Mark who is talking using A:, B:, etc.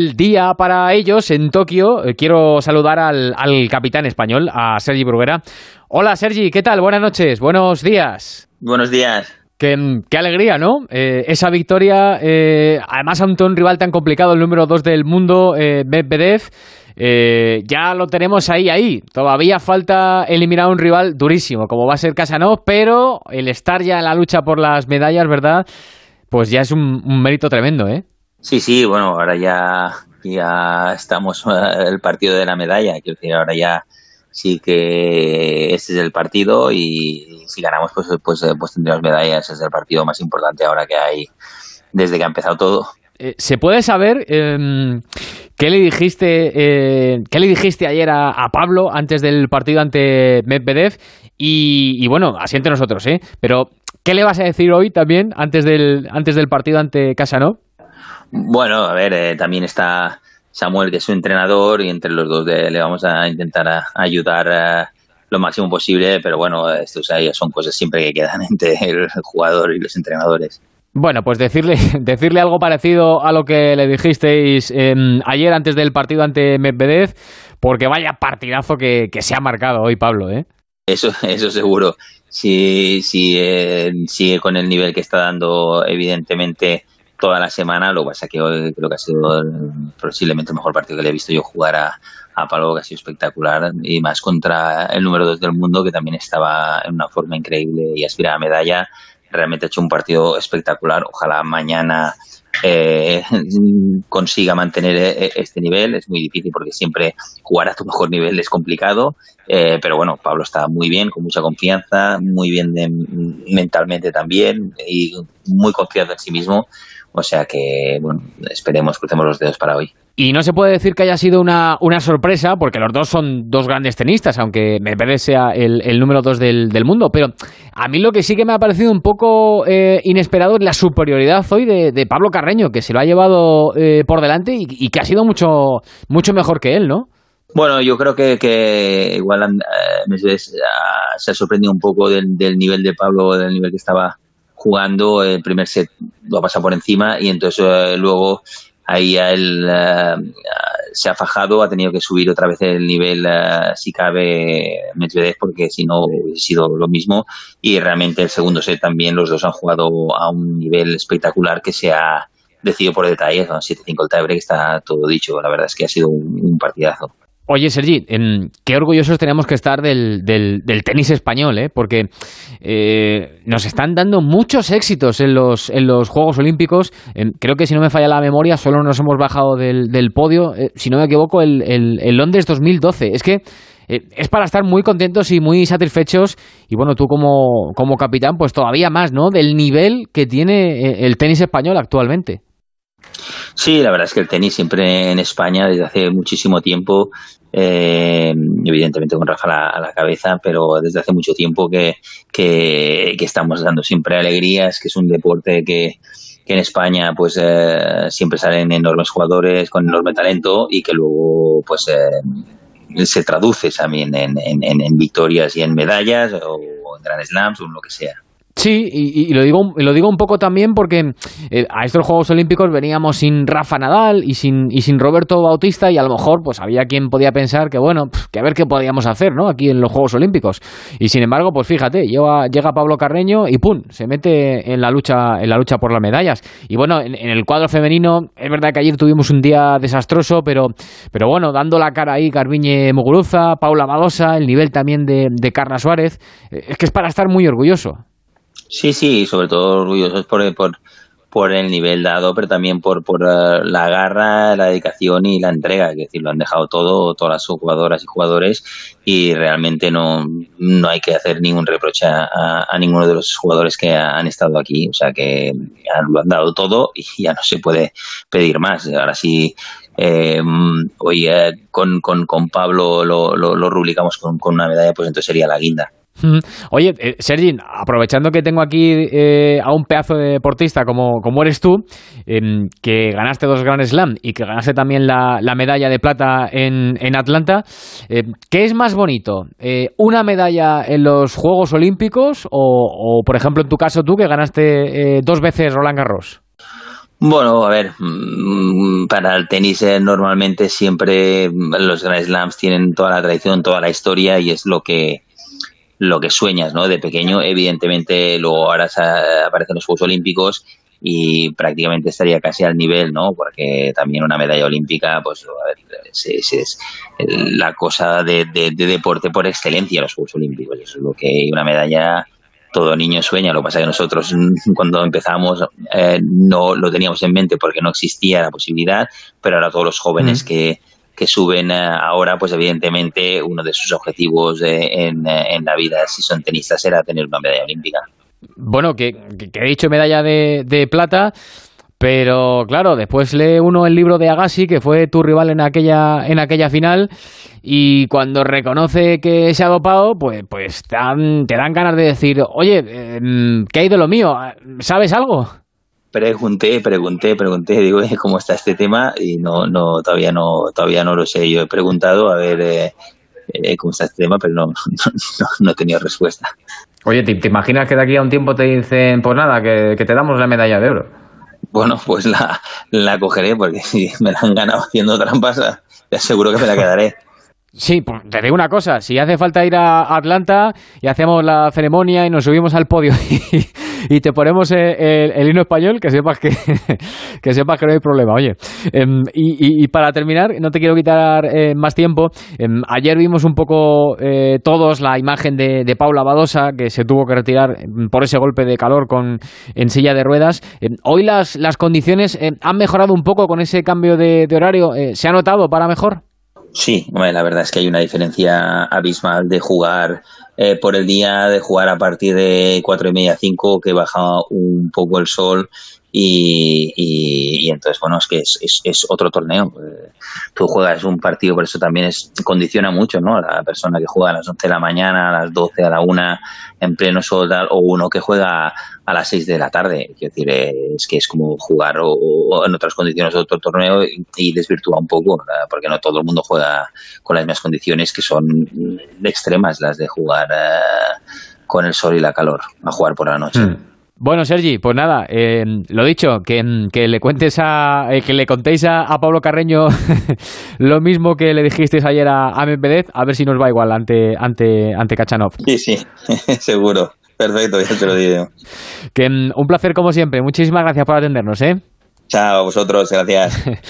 A: Día para ellos en Tokio. Eh, quiero saludar al, capitán español, a Sergi Bruguera. Hola Sergi, ¿qué tal? Buenas noches, buenos días.
B: Buenos días.
A: Qué, alegría, ¿no? Eh, esa victoria, eh, además ante un rival tan complicado, el número 2 del mundo, eh, Medvedev, ya lo tenemos ahí, ahí. Todavía falta eliminar a un rival durísimo, como va a ser Casanov, pero el estar ya en la lucha por las medallas, ¿verdad? Pues ya es un, un mérito tremendo, ¿eh?
B: Sí, sí, bueno, ahora ya, ya estamos el partido de la medalla, quiero decir, ahora ya sí que este es el partido y si ganamos pues, pues, pues tendremos medallas, es el partido más importante ahora que hay desde que ha empezado todo.
A: Eh, ¿Se puede saber em, qué le dijiste eh, qué le dijiste ayer a, Pablo antes del partido ante Medvedev? Y, bueno, así entre nosotros, ¿eh? Pero, ¿qué le vas a decir hoy también antes del, antes del partido ante Casanov?
B: Bueno, a ver, eh, también está Samuel, que es su entrenador, y entre los dos le vamos a intentar ayudar eh, lo máximo posible, pero bueno, estos son cosas siempre que quedan entre el jugador y los entrenadores.
A: Bueno, pues decirle, decirle algo parecido a lo que le dijisteis em, ayer antes del partido ante Medvedev, porque vaya partidazo que, se ha marcado hoy, Pablo, ¿eh?
B: Eso, eso seguro. Si, si eh, sigue con el nivel que está dando, evidentemente, toda la semana. Lo que pasa que hoy creo que ha sido posiblemente el mejor partido que le he visto yo jugar a, a Palo, que ha sido espectacular. Y más contra el número 2 del mundo, que también estaba en una forma increíble y aspira a medalla. Realmente ha hecho un partido espectacular. Ojalá mañana eh, consiga mantener eh, este nivel. Es muy difícil porque siempre jugar a tu mejor nivel es complicado. Eh, pero bueno, Pablo está muy bien, con mucha confianza, muy bien mentalmente también y muy confiado en sí mismo. O sea que, bueno, esperemos, crucemos los dedos para hoy.
A: Y no se puede decir que haya sido una, sorpresa, porque los dos son dos grandes tenistas, aunque Medvedev sea el, número dos del, mundo. Pero a mí lo que sí que me ha parecido un poco eh, inesperado es la superioridad hoy de, Pablo Carreño, que se lo ha llevado eh, por delante y, que ha sido mucho, mucho mejor que él, ¿no?
B: Bueno, yo creo que, igual eh, se ha sorprendido un poco del, del nivel de Pablo, del nivel que estaba jugando, el primer set lo ha pasado por encima y entonces eh, luego ahí él eh, se ha fajado, ha tenido que subir otra vez el nivel, eh, si cabe, Medvedev, porque si no hubiese sido lo mismo. Y realmente el segundo set también los dos han jugado a un nivel espectacular que se ha decidido por detalles, 7-5 el tiebreak, está todo dicho. La verdad es que ha sido un partidazo.
A: Oye, Sergi, qué orgullosos tenemos que estar del, del, tenis español, ¿eh? porque eh, nos están dando muchos éxitos en los, en los Juegos Olímpicos. creo que si no me falla la memoria, solo nos hemos bajado del, del podio, eh, si no me equivoco, el, el, Londres 2012. Es que eh, es para estar muy contentos y muy satisfechos. Y bueno, tú como, como capitán, pues todavía más, ¿no? Del nivel que tiene el tenis español actualmente.
B: Sí, la verdad es que el tenis siempre en España desde hace muchísimo tiempo, eh, evidentemente con Rafa a la, cabeza, pero desde hace mucho tiempo que, que, estamos dando siempre alegrías, que es un deporte que, que en España pues eh, siempre salen enormes jugadores con enorme talento y que luego pues eh, se traduce también en, en, en, victorias y en medallas o en Grand Slams o en lo que sea.
A: Sí, y, lo digo lo digo un poco también porque eh, a estos Juegos Olímpicos veníamos sin Rafa Nadal y sin, y sin Roberto Bautista y a lo mejor pues había quien podía pensar que bueno, que a ver qué podíamos hacer, ¿no? Aquí en los Juegos Olímpicos. Y sin embargo, pues fíjate, llega, llega Pablo Carreño y pum, se mete en la lucha en la lucha por las medallas. Y bueno, en, el cuadro femenino es verdad que ayer tuvimos un día desastroso, pero pero bueno, dando la cara ahí Carviñe Muguruza, Paula Madosa, el nivel también de, de Suárez, eh, es que es para estar muy orgulloso.
B: Sí, sí, sobre todo orgullosos por, por, el nivel dado, pero también por, por eh, la garra, la dedicación y la entrega. Es decir, lo han dejado todo, todas las jugadoras y jugadores, y realmente no, no hay que hacer ningún reproche a, ninguno de los jugadores que han estado aquí. O sea que lo han dado todo y ya no se puede pedir más. Ahora sí. Eh, hoy con, con, con Pablo lo, lo, rubricamos con una medalla, pues entonces sería la guinda.
A: Oye, eh, Sergi, aprovechando que tengo aquí eh, a un pedazo de deportista como, como eres tú, em, que ganaste dos Grand Slam y que ganaste también la, medalla de plata en, en Atlanta, em, ¿qué es más bonito? Eh, ¿Una medalla en los Juegos Olímpicos o, por ejemplo, en tu caso tú que ganaste dos veces Roland Garros?
B: Bueno, a ver, mm, para el tenis eh, normalmente siempre los Grand Slams tienen toda la tradición, toda la historia y es lo que lo que sueñas, ¿no? De pequeño, evidentemente, luego ahora aparecen los Juegos Olímpicos y prácticamente estaría casi al nivel, ¿no? Porque también una medalla olímpica, pues es, la cosa de, deporte por excelencia, los Juegos Olímpicos. Eso es lo que una medalla todo niño sueña. Lo que pasa es que nosotros cuando empezamos eh, no lo teníamos en mente porque no existía la posibilidad, pero ahora todos los jóvenes mm. que, que suben eh, ahora, pues evidentemente uno de sus objetivos eh, en, en, la vida, si son tenistas, era tener una medalla olímpica.
A: Bueno, que, he dicho medalla de, de plata. Pero claro, después lee uno el libro de Agassi, que fue tu rival en aquella, en aquella final, y cuando reconoce que se ha dopado, pues, pues te, dan, ganas de decir, oye, em, ¿qué hay de lo mío? ¿Sabes algo?
B: Pregunté, pregunté, pregunté, digo, ¿cómo está este tema? Y no, no, todavía no, todavía no lo sé. Yo he preguntado a ver eh, eh, cómo está este tema, pero no, no, no, he tenido respuesta.
A: Oye, ¿te, imaginas que de aquí a un tiempo te dicen, pues nada, que, que te damos la medalla de oro?
B: Bueno, pues la, la cogeré porque si me la han ganado haciendo trampas, te aseguro que me la quedaré.
A: Sí, pues te digo una cosa, si hace falta ir a Atlanta y hacemos la ceremonia y nos subimos al podio y, te ponemos el, himno español, que sepas que, que sepas que no hay problema, oye. Em, y, para terminar, no te quiero quitar eh, más tiempo, em, ayer vimos un poco eh, todos la imagen de, Paula Badosa, que se tuvo que retirar em, por ese golpe de calor con, en silla de ruedas. hoy las, las condiciones han mejorado un poco con ese cambio de horario, eh, ¿se ha notado para mejor?
B: Sí, la verdad es que hay una diferencia abismal de jugar eh, por el día, de jugar a partir de cuatro y media, cinco, que baja un poco el sol y, y, entonces, bueno, es que es, es, otro torneo. Eh, tú juegas un partido, por eso también es, condiciona mucho, ¿no? La persona que juega a las 11 de la mañana, a las 12, a la 1, en pleno sol, o uno que juega a las 6 de la tarde. Quiero decir, es que es como jugar o, en otras condiciones otro torneo y, desvirtúa un poco, porque no todo el mundo juega con las mismas condiciones que son extremas, las de jugar eh, con el sol y la calor, a jugar por la noche. Hmm.
A: Bueno, Sergi, pues nada, eh, lo dicho, que, que, le cuentes a, eh, que le contéis a, Pablo Carreño lo mismo que le dijisteis ayer a, a Medvedev, a ver si nos va igual ante, ante, ante Kachanov.
B: Sí, sí, seguro. Perfecto, ya te lo digo.
A: Que mm, un placer como siempre. Muchísimas gracias por atendernos, ¿eh?
B: Chao, vosotros, gracias.